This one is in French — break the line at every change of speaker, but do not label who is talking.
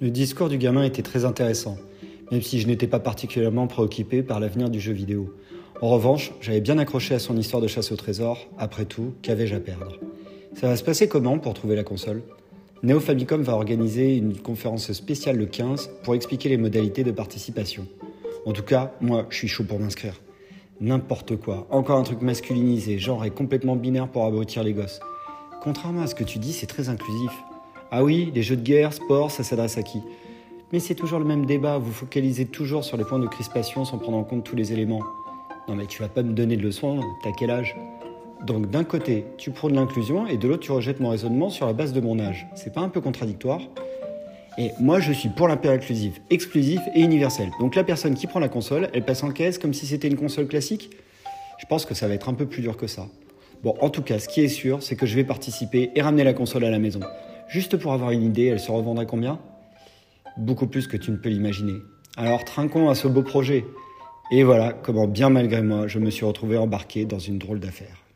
Le discours du gamin était très intéressant, même si je n'étais pas particulièrement préoccupé par l'avenir du jeu vidéo. En revanche, j'avais bien accroché à son histoire de chasse au trésor. Après tout, qu'avais-je à perdre? Ça va se passer comment pour trouver la console? Neo Famicom va organiser une conférence spéciale le 15 pour expliquer les modalités de participation. En tout cas, moi, je suis chaud pour m'inscrire. N'importe quoi. Encore un truc masculinisé, genre et complètement binaire pour abrutir les gosses. Contrairement à ce que tu dis, c'est très inclusif. Ah oui, les jeux de guerre, sport, ça s'adresse à qui? Mais c'est toujours le même débat, vous focalisez toujours sur les points de crispation sans prendre en compte tous les éléments. Non mais tu vas pas me donner de leçons, t'as quel âge? Donc d'un côté, tu prônes l'inclusion et de l'autre, tu rejettes mon raisonnement sur la base de mon âge. C'est pas un peu contradictoire? Et moi, je suis pour l'impér inclusif, exclusif et universel. Donc la personne qui prend la console, elle passe en caisse comme si c'était une console classique? Je pense que ça va être un peu plus dur que ça. Bon, en tout cas, ce qui est sûr, c'est que je vais participer et ramener la console à la maison. Juste pour avoir une idée, elle se revendra combien? Beaucoup plus que tu ne peux l'imaginer. Alors trinquons à ce beau projet. Et voilà comment, bien malgré moi, je me suis retrouvé embarqué dans une drôle d'affaire.